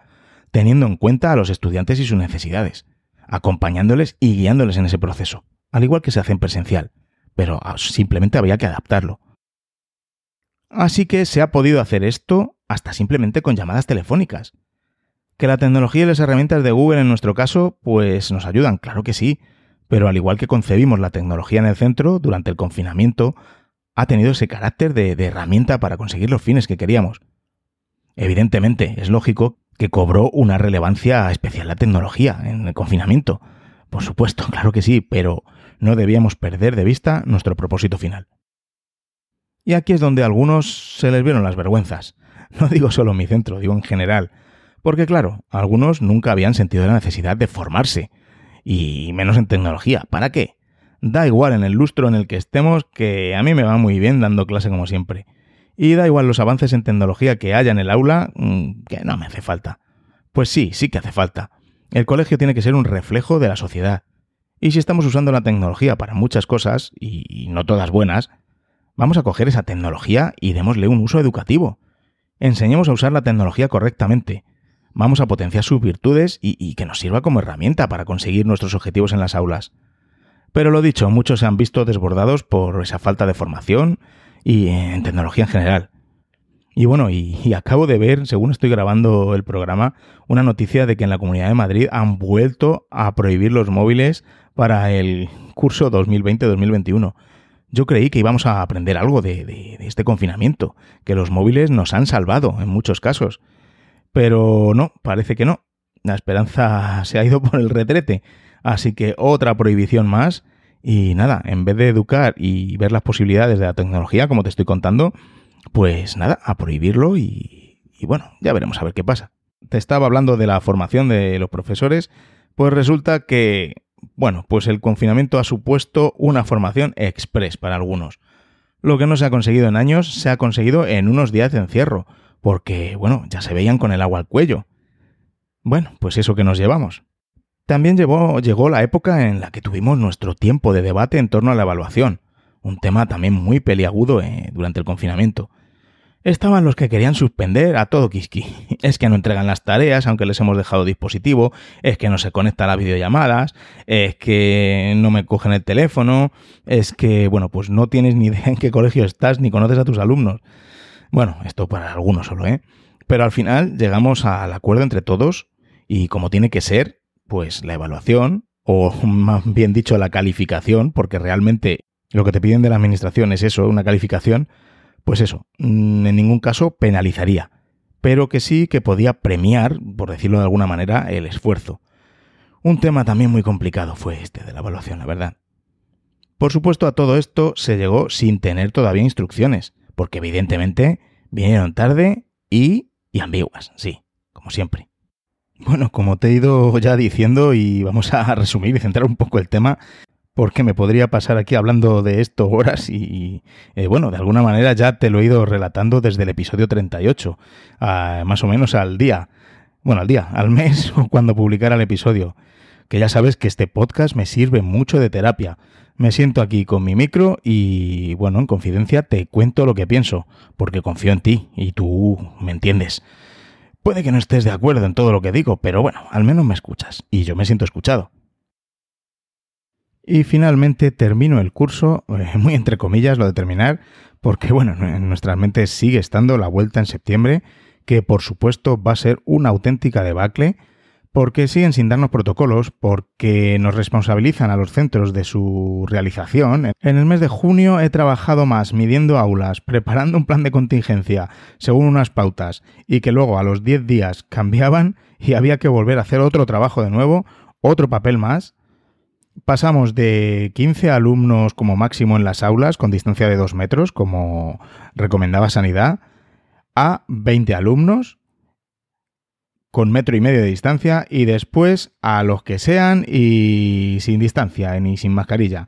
teniendo en cuenta a los estudiantes y sus necesidades, acompañándoles y guiándoles en ese proceso al igual que se hace en presencial, pero simplemente había que adaptarlo. Así que se ha podido hacer esto hasta simplemente con llamadas telefónicas. Que la tecnología y las herramientas de Google en nuestro caso, pues nos ayudan, claro que sí, pero al igual que concebimos la tecnología en el centro durante el confinamiento, ha tenido ese carácter de, herramienta para conseguir los fines que queríamos. Evidentemente, es lógico que cobró una relevancia especial la tecnología en el confinamiento. Por supuesto, claro que sí, pero no debíamos perder de vista nuestro propósito final. Y aquí es donde a algunos se les vieron las vergüenzas. No digo solo en mi centro, digo en general. Porque claro, algunos nunca habían sentido la necesidad de formarse. Y menos en tecnología. ¿Para qué? Da igual en el lustro en el que estemos, que a mí me va muy bien dando clase como siempre. Y da igual los avances en tecnología que haya en el aula, mm, que no me hace falta. Pues sí, sí que hace falta. El colegio tiene que ser un reflejo de la sociedad. Y si estamos usando la tecnología para muchas cosas, y no todas buenas, vamos a coger esa tecnología y démosle un uso educativo. Enseñemos a usar la tecnología correctamente. Vamos a potenciar sus virtudes y, que nos sirva como herramienta para conseguir nuestros objetivos en las aulas. Pero lo dicho, muchos se han visto desbordados por esa falta de formación y en tecnología en general. Y bueno, y, acabo de ver, según estoy grabando el programa, una noticia de que en la Comunidad de Madrid han vuelto a prohibir los móviles para el curso 2020-2021. Yo creí que íbamos a aprender algo de, de, este confinamiento, que los móviles nos han salvado en muchos casos. Pero no, parece que no. La esperanza se ha ido por el retrete. Así que otra prohibición más. Y nada, en vez de educar y ver las posibilidades de la tecnología, como te estoy contando, pues nada, a prohibirlo y, bueno, ya veremos a ver qué pasa. Te estaba hablando de la formación de los profesores, pues resulta que bueno, pues el confinamiento ha supuesto una formación express para algunos. Lo que no se ha conseguido en años se ha conseguido en unos días de encierro, porque, bueno, ya se veían con el agua al cuello. Bueno, pues eso que nos llevamos. También llegó la época en la que tuvimos nuestro tiempo de debate en torno a la evaluación, un tema también muy peliagudo eh, durante el confinamiento. Estaban los que querían suspender a todo Kiski. Es que no entregan las tareas aunque les hemos dejado dispositivo, es que no se conecta a las videollamadas, es que no me cogen el teléfono, es que, bueno, pues no tienes ni idea en qué colegio estás ni conoces a tus alumnos. Bueno, esto para algunos solo, ¿eh? Pero al final llegamos al acuerdo entre todos y como tiene que ser, pues la evaluación, o más bien dicho la calificación, porque realmente lo que te piden de la administración es eso, una calificación, pues eso, mm, en ningún caso penalizaría, pero que sí que podía premiar, por decirlo de alguna manera, el esfuerzo. Un tema también muy complicado fue este de la evaluación, la verdad. Por supuesto, a todo esto se llegó sin tener todavía instrucciones, porque evidentemente vinieron tarde y, y ambiguas, sí, como siempre. Bueno, como te he ido ya diciendo y vamos a resumir y centrar un poco el tema, porque me podría pasar aquí hablando de esto horas y, eh, bueno, de alguna manera ya te lo he ido relatando desde el episodio 38, más o menos al día, bueno, al día, al mes o cuando publicara el episodio, que ya sabes que este podcast me sirve mucho de terapia. Me siento aquí con mi micro y, bueno, en confidencia te cuento lo que pienso, porque confío en ti y tú me entiendes. Puede que no estés de acuerdo en todo lo que digo, pero bueno, al menos me escuchas y yo me siento escuchado. Y finalmente termino el curso, eh, muy entre comillas lo de terminar, porque bueno, en nuestras mentes sigue estando la vuelta en septiembre, que por supuesto va a ser una auténtica debacle, porque siguen sin darnos protocolos, porque nos responsabilizan a los centros de su realización. En el mes de junio he trabajado más midiendo aulas, preparando un plan de contingencia según unas pautas, y que luego a los 10 días cambiaban y había que volver a hacer otro trabajo de nuevo, otro papel más, pasamos de 15 alumnos como máximo en las aulas con distancia de 2 metros, como recomendaba Sanidad, a 20 alumnos con metro y medio de distancia y después a los que sean y sin distancia ni sin mascarilla,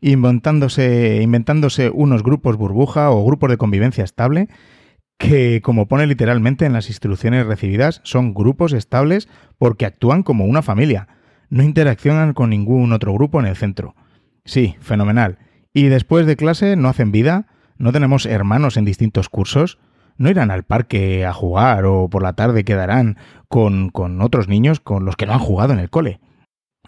inventándose, inventándose unos grupos burbuja o grupos de convivencia estable que, como pone literalmente en las instrucciones recibidas, son grupos estables porque actúan como una familia no interaccionan con ningún otro grupo en el centro. Sí, fenomenal. Y después de clase no hacen vida, no tenemos hermanos en distintos cursos, no irán al parque a jugar o por la tarde quedarán con, con otros niños con los que no han jugado en el cole.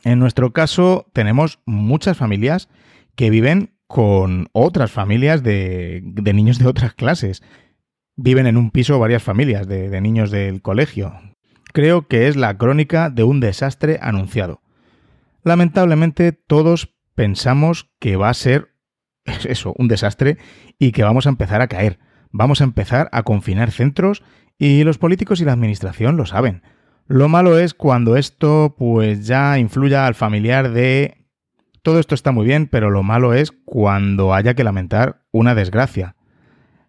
En nuestro caso tenemos muchas familias que viven con otras familias de, de niños de otras clases. Viven en un piso varias familias de, de niños del colegio, creo que es la crónica de un desastre anunciado. Lamentablemente todos pensamos que va a ser eso, un desastre y que vamos a empezar a caer. Vamos a empezar a confinar centros y los políticos y la administración lo saben. Lo malo es cuando esto pues ya influya al familiar de todo esto está muy bien, pero lo malo es cuando haya que lamentar una desgracia,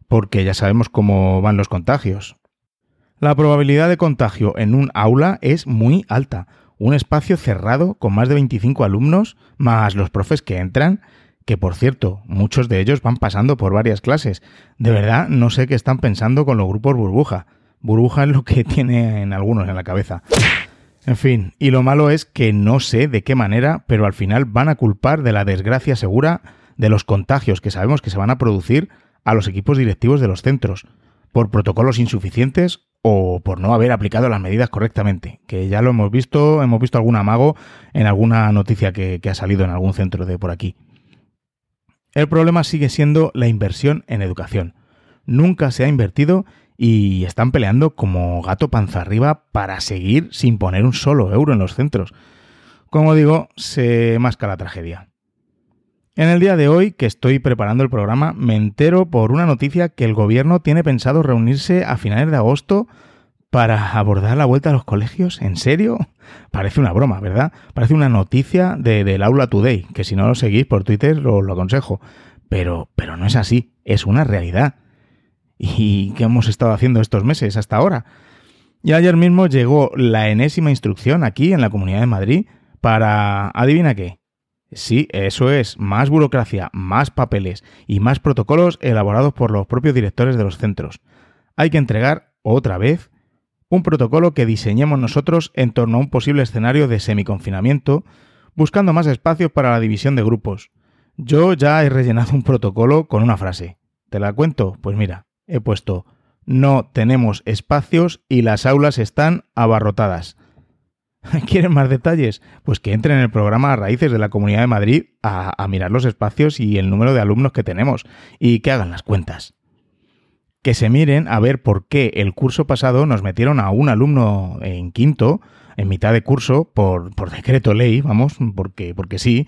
porque ya sabemos cómo van los contagios. La probabilidad de contagio en un aula es muy alta. Un espacio cerrado con más de 25 alumnos, más los profes que entran, que por cierto, muchos de ellos van pasando por varias clases. De verdad, no sé qué están pensando con los grupos burbuja. Burbuja es lo que tienen algunos en la cabeza. En fin, y lo malo es que no sé de qué manera, pero al final van a culpar de la desgracia segura de los contagios que sabemos que se van a producir a los equipos directivos de los centros, por protocolos insuficientes o por no haber aplicado las medidas correctamente, que ya lo hemos visto, hemos visto algún amago en alguna noticia que, ha salido en algún centro de por aquí. El problema sigue siendo la inversión en educación. Nunca se ha invertido y están peleando como gato panza arriba para seguir sin poner un solo euro en los centros. Como digo, se masca la tragedia. En el día de hoy, que estoy preparando el programa, me entero por una noticia que el gobierno tiene pensado reunirse a finales de agosto para abordar la vuelta a los colegios. ¿En serio? Parece una broma, ¿verdad? Parece una noticia de, del Aula Today, que si no lo seguís por Twitter lo, lo aconsejo. Pero, pero no es así, es una realidad. ¿Y qué hemos estado haciendo estos meses hasta ahora? Y ayer mismo llegó la enésima instrucción aquí en la Comunidad de Madrid para, adivina qué, Sí, eso es, más burocracia, más papeles y más protocolos elaborados por los propios directores de los centros. Hay que entregar, otra vez, un protocolo que diseñemos nosotros en torno a un posible escenario de semiconfinamiento, buscando más espacios para la división de grupos. Yo ya he rellenado un protocolo con una frase. ¿Te la cuento? Pues mira, he puesto no tenemos espacios y las aulas están abarrotadas. ¿Quieren más detalles? Pues que entren en el programa Raíces de la Comunidad de Madrid a, mirar los espacios y el número de alumnos que tenemos y que hagan las cuentas. Que se miren a ver por qué el curso pasado nos metieron a un alumno en quinto, en mitad de curso, por, por decreto ley, vamos, porque, porque sí,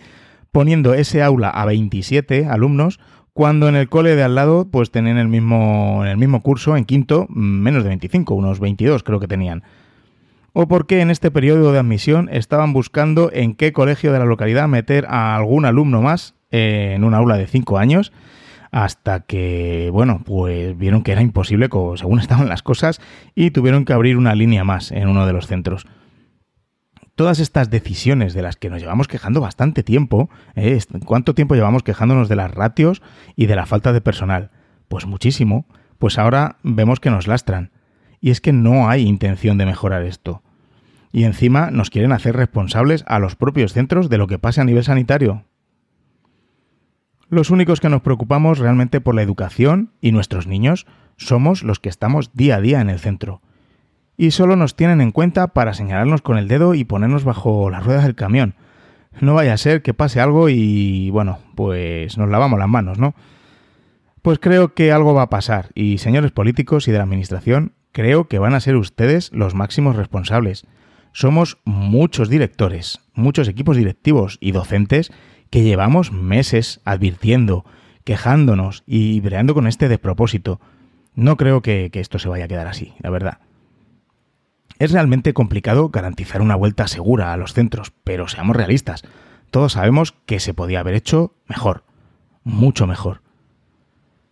poniendo ese aula a 27 alumnos, cuando en el cole de al lado pues tenían el mismo, en el mismo curso, en quinto, menos de 25, unos 22 creo que tenían. O por qué en este periodo de admisión estaban buscando en qué colegio de la localidad meter a algún alumno más en un aula de 5 años, hasta que, bueno, pues vieron que era imposible según estaban las cosas y tuvieron que abrir una línea más en uno de los centros. Todas estas decisiones de las que nos llevamos quejando bastante tiempo, ¿eh? ¿cuánto tiempo llevamos quejándonos de las ratios y de la falta de personal? Pues muchísimo, pues ahora vemos que nos lastran. Y es que no hay intención de mejorar esto y encima nos quieren hacer responsables a los propios centros de lo que pase a nivel sanitario. Los únicos que nos preocupamos realmente por la educación y nuestros niños somos los que estamos día a día en el centro. Y solo nos tienen en cuenta para señalarnos con el dedo y ponernos bajo las ruedas del camión. No vaya a ser que pase algo y, bueno, pues nos lavamos las manos, ¿no? Pues creo que algo va a pasar y, señores políticos y de la Administración, creo que van a ser ustedes los máximos responsables somos muchos directores, muchos equipos directivos y docentes que llevamos meses advirtiendo, quejándonos y breando con este despropósito. No creo que, esto se vaya a quedar así, la verdad. Es realmente complicado garantizar una vuelta segura a los centros, pero seamos realistas. Todos sabemos que se podía haber hecho mejor, mucho mejor.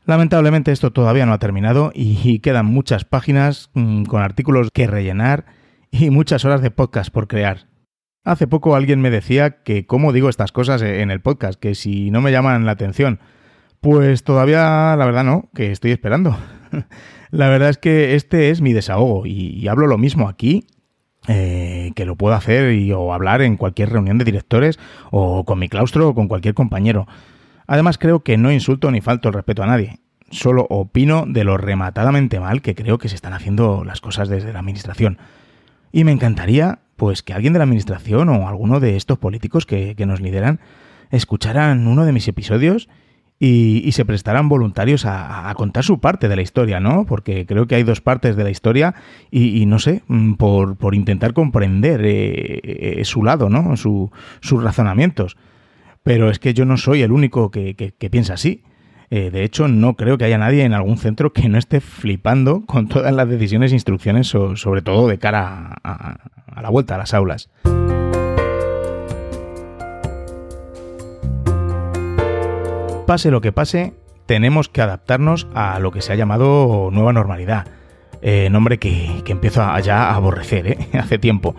Lamentablemente esto todavía no ha terminado y quedan muchas páginas mm, con artículos que rellenar y muchas horas de podcast por crear. Hace poco alguien me decía que cómo digo estas cosas en el podcast, que si no me llaman la atención. Pues todavía, la verdad no, que estoy esperando. la verdad es que este es mi desahogo y, hablo lo mismo aquí eh, que lo puedo hacer y, o hablar en cualquier reunión de directores o con mi claustro o con cualquier compañero. Además creo que no insulto ni falto el respeto a nadie. Solo opino de lo rematadamente mal que creo que se están haciendo las cosas desde la administración. Y me encantaría, pues, que alguien de la administración o alguno de estos políticos que, nos lideran escucharan uno de mis episodios y, se prestaran voluntarios a, contar su parte de la historia, ¿no? Porque creo que hay dos partes de la historia y, no sé, mm, por, por intentar comprender eh, eh, su lado, ¿no? sus razonamientos. Pero es que yo no soy el único que piensa así. Eh, de hecho, no creo que haya nadie en algún centro que no esté flipando con todas las decisiones e instrucciones, sobre todo de cara a, la vuelta a las aulas. Pase lo que pase, tenemos que adaptarnos a lo que se ha llamado nueva normalidad. Eh, nombre que, que, empiezo a, ya a aborrecer ¿eh? hace tiempo.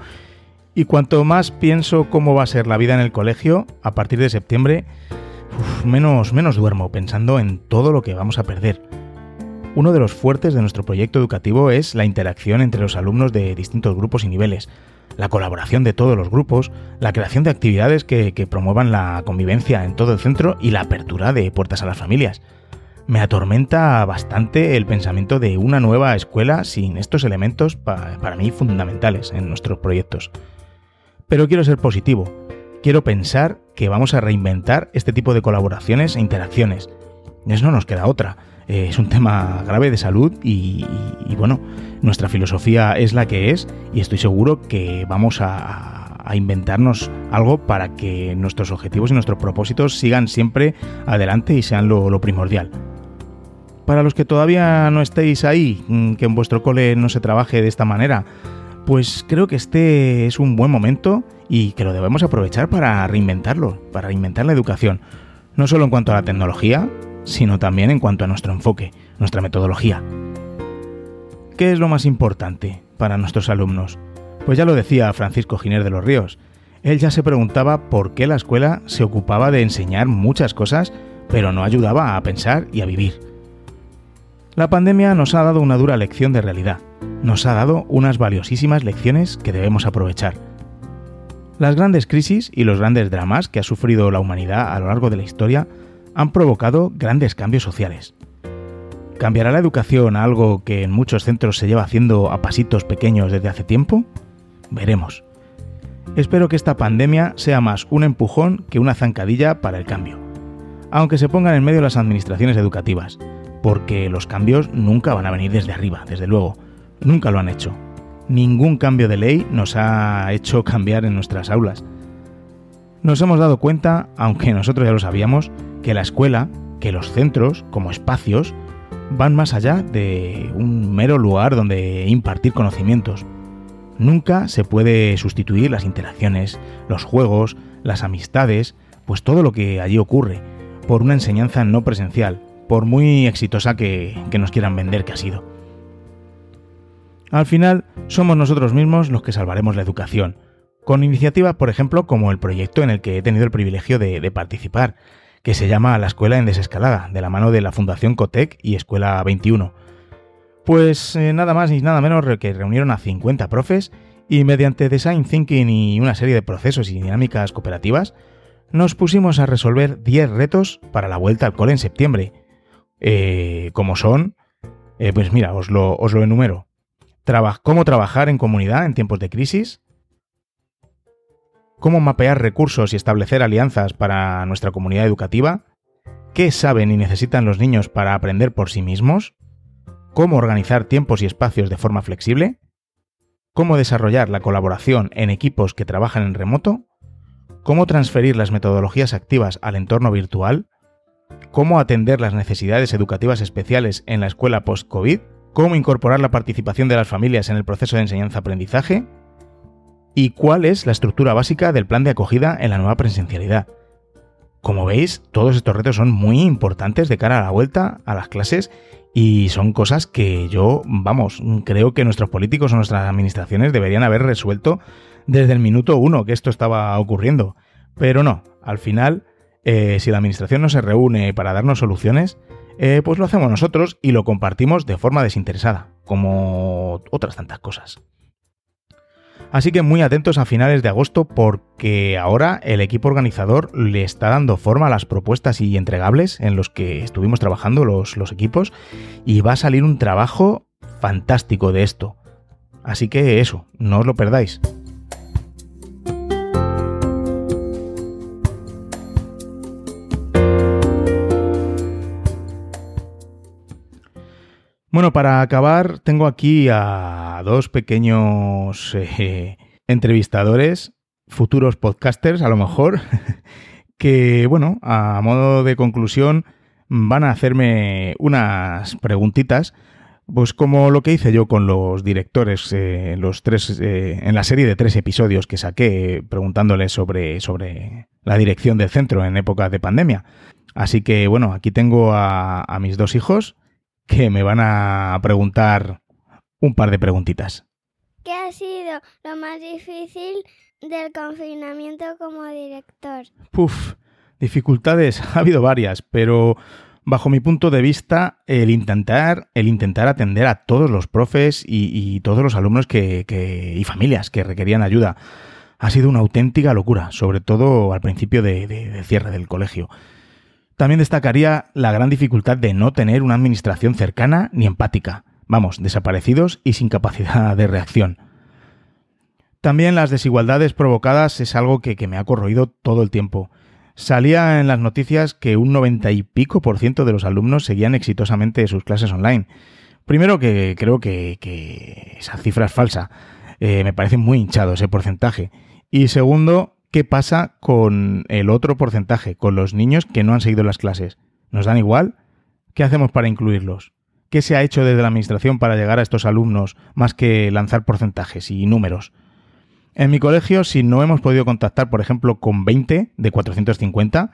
Y cuanto más pienso cómo va a ser la vida en el colegio a partir de septiembre, menos, menos duermo pensando en todo lo que vamos a perder. Uno de los fuertes de nuestro proyecto educativo es la interacción entre los alumnos de distintos grupos y niveles, la colaboración de todos los grupos, la creación de actividades que, promuevan la convivencia en todo el centro y la apertura de puertas a las familias. Me atormenta bastante el pensamiento de una nueva escuela sin estos elementos para mí fundamentales en nuestros proyectos. Pero quiero ser positivo quiero pensar que vamos a reinventar este tipo de colaboraciones e interacciones. Eso no nos queda otra. Eh, es un tema grave de salud y, bueno, nuestra filosofía es la que es y estoy seguro que vamos a, inventarnos algo para que nuestros objetivos y nuestros propósitos sigan siempre adelante y sean lo, primordial. Para los que todavía no estéis ahí, mm, que en vuestro cole no se trabaje de esta manera, pues creo que este es un buen momento y que lo debemos aprovechar para reinventarlo, para reinventar la educación, no solo en cuanto a la tecnología, sino también en cuanto a nuestro enfoque, nuestra metodología. ¿Qué es lo más importante para nuestros alumnos? Pues ya lo decía Francisco Giner de los Ríos. Él ya se preguntaba por qué la escuela se ocupaba de enseñar muchas cosas, pero no ayudaba a pensar y a vivir. La pandemia nos ha dado una dura lección de realidad, nos ha dado unas valiosísimas lecciones que debemos aprovechar. Las grandes crisis y los grandes dramas que ha sufrido la humanidad a lo largo de la historia han provocado grandes cambios sociales. ¿Cambiará la educación a algo que en muchos centros se lleva haciendo a pasitos pequeños desde hace tiempo? Veremos. Espero que esta pandemia sea más un empujón que una zancadilla para el cambio, aunque se pongan en medio las administraciones educativas, porque los cambios nunca van a venir desde arriba, desde luego, nunca lo han hecho. Ningún cambio de ley nos ha hecho cambiar en nuestras aulas. Nos hemos dado cuenta, aunque nosotros ya lo sabíamos, que la escuela, que los centros, como espacios, van más allá de un mero lugar donde impartir conocimientos. Nunca se puede sustituir las interacciones, los juegos, las amistades, pues todo lo que allí ocurre, por una enseñanza no presencial, por muy exitosa que, que nos quieran vender que ha sido. Al final, somos nosotros mismos los que salvaremos la educación, con iniciativas, por ejemplo, como el proyecto en el que he tenido el privilegio de participar, que se llama La Escuela en Desescalada, de la mano de la Fundación Cotec y Escuela 21. Pues eh, nada más ni nada menos que reunieron a 50 profes y mediante design thinking y una serie de procesos y dinámicas cooperativas, nos pusimos a resolver 10 retos para la vuelta al cole en septiembre. Eh, como son, eh, pues mira, os lo, os lo enumero. cómo trabajar en comunidad en tiempos de crisis, cómo mapear recursos y establecer alianzas para nuestra comunidad educativa, qué saben y necesitan los niños para aprender por sí mismos, cómo organizar tiempos y espacios de forma flexible, cómo desarrollar la colaboración en equipos que trabajan en remoto, cómo transferir las metodologías activas al entorno virtual, cómo atender las necesidades educativas especiales en la escuela post-COVID, cómo incorporar la participación de las familias en el proceso de enseñanza-aprendizaje, y cuál es la estructura básica del plan de acogida en la nueva presencialidad. Como veis, todos estos retos son muy importantes de cara a la vuelta a las clases y son cosas que yo, vamos, creo que nuestros políticos o nuestras administraciones deberían haber resuelto desde el minuto uno que esto estaba ocurriendo. Pero no, al final, eh, si la administración no se reúne para darnos soluciones, eh, pues lo hacemos nosotros y lo compartimos de forma desinteresada, como otras tantas cosas. Así que muy atentos a finales de agosto porque ahora el equipo organizador le está dando forma a las propuestas y entregables en los que estuvimos trabajando los, los equipos y va a salir un trabajo fantástico de esto. Así que eso, no os lo perdáis. Bueno, para acabar, tengo aquí a dos pequeños eh, entrevistadores, futuros podcasters a lo mejor, que, bueno, a modo de conclusión, van a hacerme unas preguntitas, pues como lo que hice yo con los directores eh, los tres, eh, en la serie de tres episodios que saqué preguntándoles sobre, sobre la dirección del centro en época de pandemia. Así que, bueno, aquí tengo a mis dos hijos que me van a preguntar un par de preguntitas. ¿Qué ha sido lo más difícil del confinamiento como director? Puf, dificultades ha habido varias, pero bajo mi punto de vista, el intentar, el intentar atender a todos los profes y, todos los alumnos que, y familias que requerían ayuda ha sido una auténtica locura, sobre todo al principio de cierre del colegio. También destacaría la gran dificultad de no tener una administración cercana ni empática. Vamos, desaparecidos y sin capacidad de reacción. También las desigualdades provocadas es algo que, me ha corroído todo el tiempo. Salía en las noticias que un noventa y pico por ciento de los alumnos seguían exitosamente sus clases online. Primero que creo que, esa cifra es falsa. Eh, me parece muy hinchado ese porcentaje. Y segundo, ¿qué pasa con el otro porcentaje, con los niños que no han seguido las clases? ¿Nos dan igual? ¿Qué hacemos para incluirlos? ¿Qué se ha hecho desde la Administración para llegar a estos alumnos más que lanzar porcentajes y números? En mi colegio, si no hemos podido contactar, por ejemplo, con 20 de 450,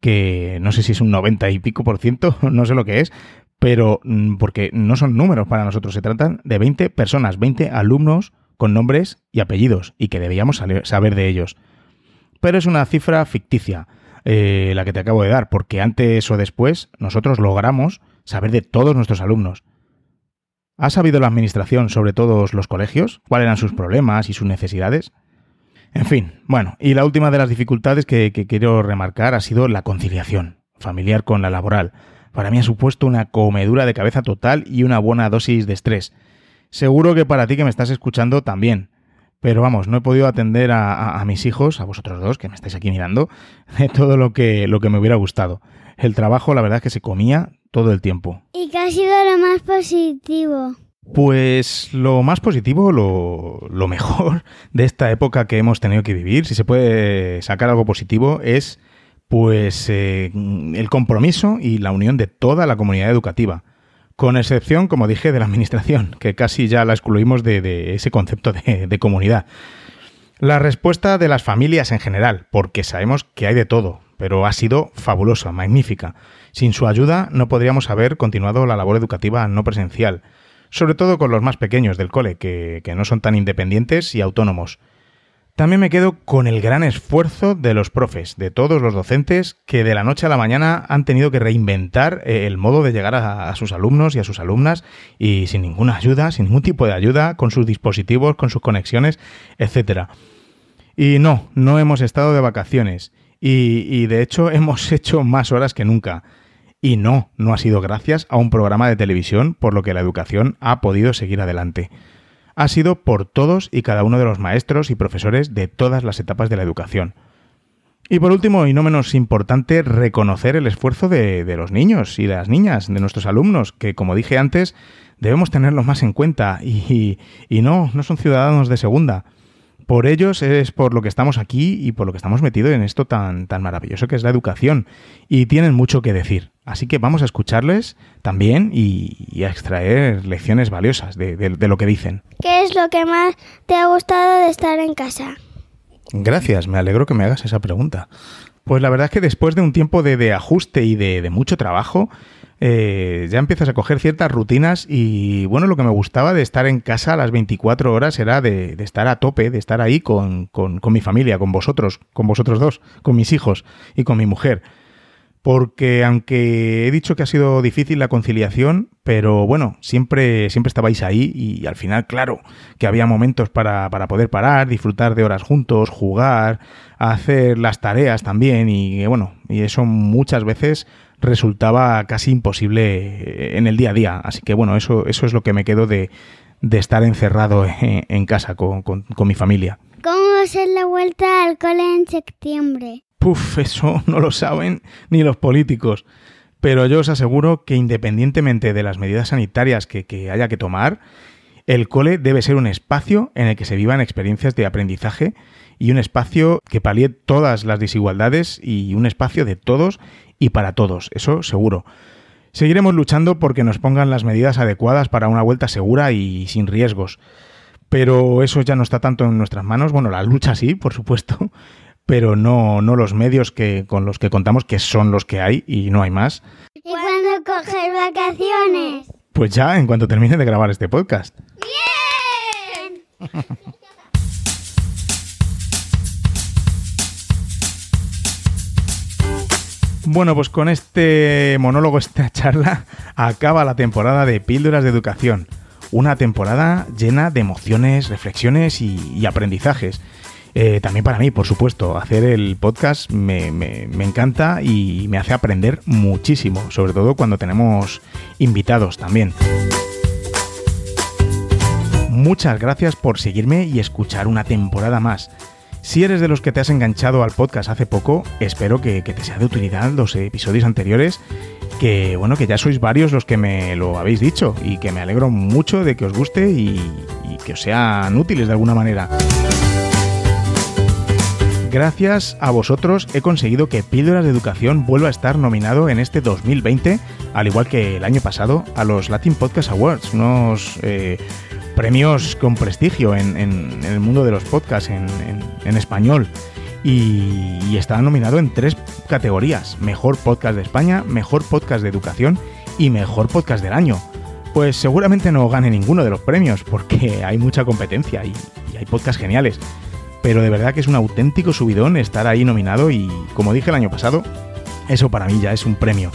que no sé si es un 90 y pico por ciento, no sé lo que es, pero mm, porque no son números para nosotros, se tratan de 20 personas, 20 alumnos con nombres y apellidos y que debíamos saber de ellos. Pero es una cifra ficticia, eh, la que te acabo de dar, porque antes o después nosotros logramos saber de todos nuestros alumnos. ¿Ha sabido la Administración sobre todos los colegios? ¿Cuáles eran sus problemas y sus necesidades? En fin, bueno, y la última de las dificultades que, quiero remarcar ha sido la conciliación familiar con la laboral. Para mí ha supuesto una comedura de cabeza total y una buena dosis de estrés. Seguro que para ti que me estás escuchando también. Pero vamos, no he podido atender a, mis hijos, a vosotros dos, que me estáis aquí mirando, de todo lo que, lo que me hubiera gustado. El trabajo, la verdad es que se comía todo el tiempo. ¿Y qué ha sido lo más positivo? Pues lo más positivo, lo, mejor de esta época que hemos tenido que vivir, si se puede sacar algo positivo, es pues eh, el compromiso y la unión de toda la comunidad educativa. Con excepción, como dije, de la administración, que casi ya la excluimos de, ese concepto de, comunidad. La respuesta de las familias en general, porque sabemos que hay de todo, pero ha sido fabulosa, magnífica. Sin su ayuda no podríamos haber continuado la labor educativa no presencial sobre todo con los más pequeños del cole, que, no son tan independientes y autónomos. También me quedo con el gran esfuerzo de los profes, de todos los docentes, que de la noche a la mañana han tenido que reinventar eh, el modo de llegar a, sus alumnos y a sus alumnas y sin ninguna ayuda, sin ningún tipo de ayuda, con sus dispositivos, con sus conexiones, etc. Y no, no hemos estado de vacaciones y, y de hecho hemos hecho más horas que nunca. Y no, no ha sido gracias a un programa de televisión por lo que la educación ha podido seguir adelante. Ha sido por todos y cada uno de los maestros y profesores de todas las etapas de la educación. Y por último, y no menos importante, reconocer el esfuerzo de, los niños y de las niñas, de nuestros alumnos, que como dije antes, debemos tenerlos más en cuenta y, y no, no son ciudadanos de segunda. Por ellos es por lo que estamos aquí y por lo que estamos metidos en esto tan, tan maravilloso que es la educación. Y tienen mucho que decir. Así que vamos a escucharles también y, a extraer lecciones valiosas de, lo que dicen. ¿Qué es lo que más te ha gustado de estar en casa? Gracias, me alegro que me hagas esa pregunta. Pues la verdad es que después de un tiempo de, ajuste y de, mucho trabajo, eh, ya empiezas a coger ciertas rutinas y bueno, lo que me gustaba de estar en casa a las 24 horas era de, estar a tope, de estar ahí con, con mi familia, con vosotros, con vosotros dos, con mis hijos y con mi mujer porque aunque he dicho que ha sido difícil la conciliación, pero bueno, siempre, siempre estabais ahí y al final, claro, que había momentos para, para poder parar, disfrutar de horas juntos, jugar, hacer las tareas también y bueno, y eso muchas veces resultaba casi imposible en el día a día. Así que bueno, eso, eso es lo que me quedo de, de estar encerrado en, casa con, con, con mi familia. ¿Cómo va a ser la vuelta al cole en septiembre? Puf, eso no lo saben ni los políticos. Pero yo os aseguro que independientemente de las medidas sanitarias que, haya que tomar, el cole debe ser un espacio en el que se vivan experiencias de aprendizaje y un espacio que palíe todas las desigualdades y un espacio de todos y para todos, eso seguro. Seguiremos luchando porque nos pongan las medidas adecuadas para una vuelta segura y sin riesgos. Pero eso ya no está tanto en nuestras manos. Bueno, la lucha sí, por supuesto, pero no, no los medios que, con los que contamos, que son los que hay y no hay más. ¿Y cuándo coger vacaciones? Pues ya, en cuanto termine de grabar este podcast. ¡Bien! Bueno, pues con este monólogo, esta charla, acaba la temporada de Píldoras de Educación. Una temporada llena de emociones, reflexiones y aprendizajes. Eh, también para mí, por supuesto, hacer el podcast me, encanta y me hace aprender muchísimo, sobre todo cuando tenemos invitados también. Muchas gracias por seguirme y escuchar una temporada más. Si eres de los que te has enganchado al podcast hace poco, espero que, te sea de utilidad los episodios anteriores, que bueno, que ya sois varios los que me lo habéis dicho y que me alegro mucho de que os guste y que os sean útiles de alguna manera. Gracias a vosotros he conseguido que Píldoras de Educación vuelva a estar nominado en este 2020, al igual que el año pasado, a los Latin Podcast Awards, unos eh, premios con prestigio en, el mundo de los podcasts en, español. Y, y está nominado en tres categorías, Mejor Podcast de España, Mejor Podcast de Educación y Mejor Podcast del Año. Pues seguramente no gane ninguno de los premios, porque hay mucha competencia y, hay podcasts geniales. Pero de verdad que es un auténtico subidón estar ahí nominado y, como dije el año pasado, eso para mí ya es un premio.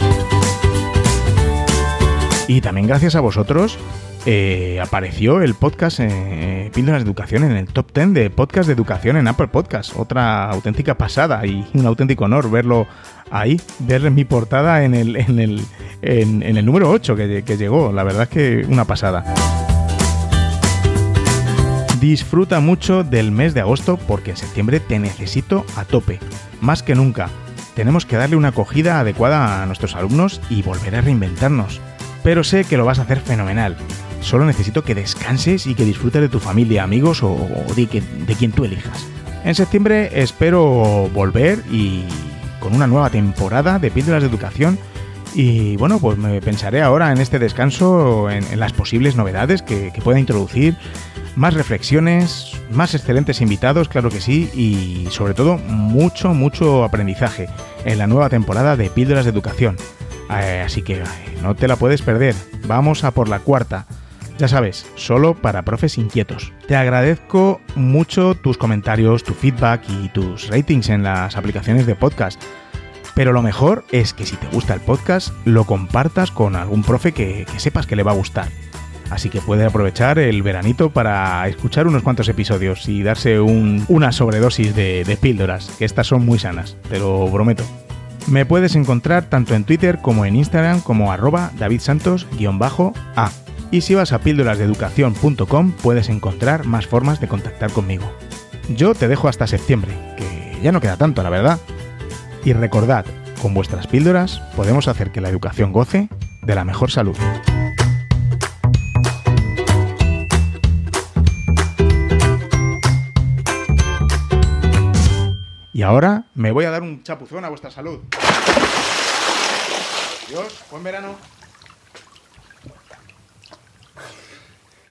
Y también gracias a vosotros eh, apareció el podcast eh, Píldoras de Educación en el top 10 de podcast de educación en Apple Podcast. Otra auténtica pasada y un auténtico honor verlo ahí, ver mi portada en el, en el, en, el número 8 que, que llegó. La verdad es que una pasada. Disfruta mucho del mes de agosto porque en septiembre te necesito a tope, más que nunca. Tenemos que darle una acogida adecuada a nuestros alumnos y volver a reinventarnos. Pero sé que lo vas a hacer fenomenal. Solo necesito que descanses y que disfrutes de tu familia, amigos o, de, de quien tú elijas. En septiembre espero volver y con una nueva temporada de Píldoras de Educación. Y bueno, pues me pensaré ahora en este descanso en, las posibles novedades que, pueda introducir, más reflexiones, más excelentes invitados, claro que sí, y sobre todo mucho, mucho aprendizaje en la nueva temporada de Píldoras de Educación. Eh, así que no te la puedes perder. Vamos a por la cuarta. Ya sabes, solo para profes inquietos. Te agradezco mucho tus comentarios, tu feedback y tus ratings en las aplicaciones de podcast. Pero lo mejor es que si te gusta el podcast, lo compartas con algún profe que, sepas que le va a gustar. Así que puede aprovechar el veranito para escuchar unos cuantos episodios y darse una sobredosis de, de píldoras, que estas son muy sanas, te lo prometo. Me puedes encontrar tanto en Twitter como en Instagram como arroba davidsantos-a. Y si vas a píldorasdeeducación.com puedes encontrar más formas de contactar conmigo. Yo te dejo hasta septiembre, que ya no queda tanto, la verdad. Y recordad, con vuestras píldoras podemos hacer que la educación goce de la mejor salud. Y ahora me voy a dar un chapuzón a vuestra salud. Adiós, buen verano.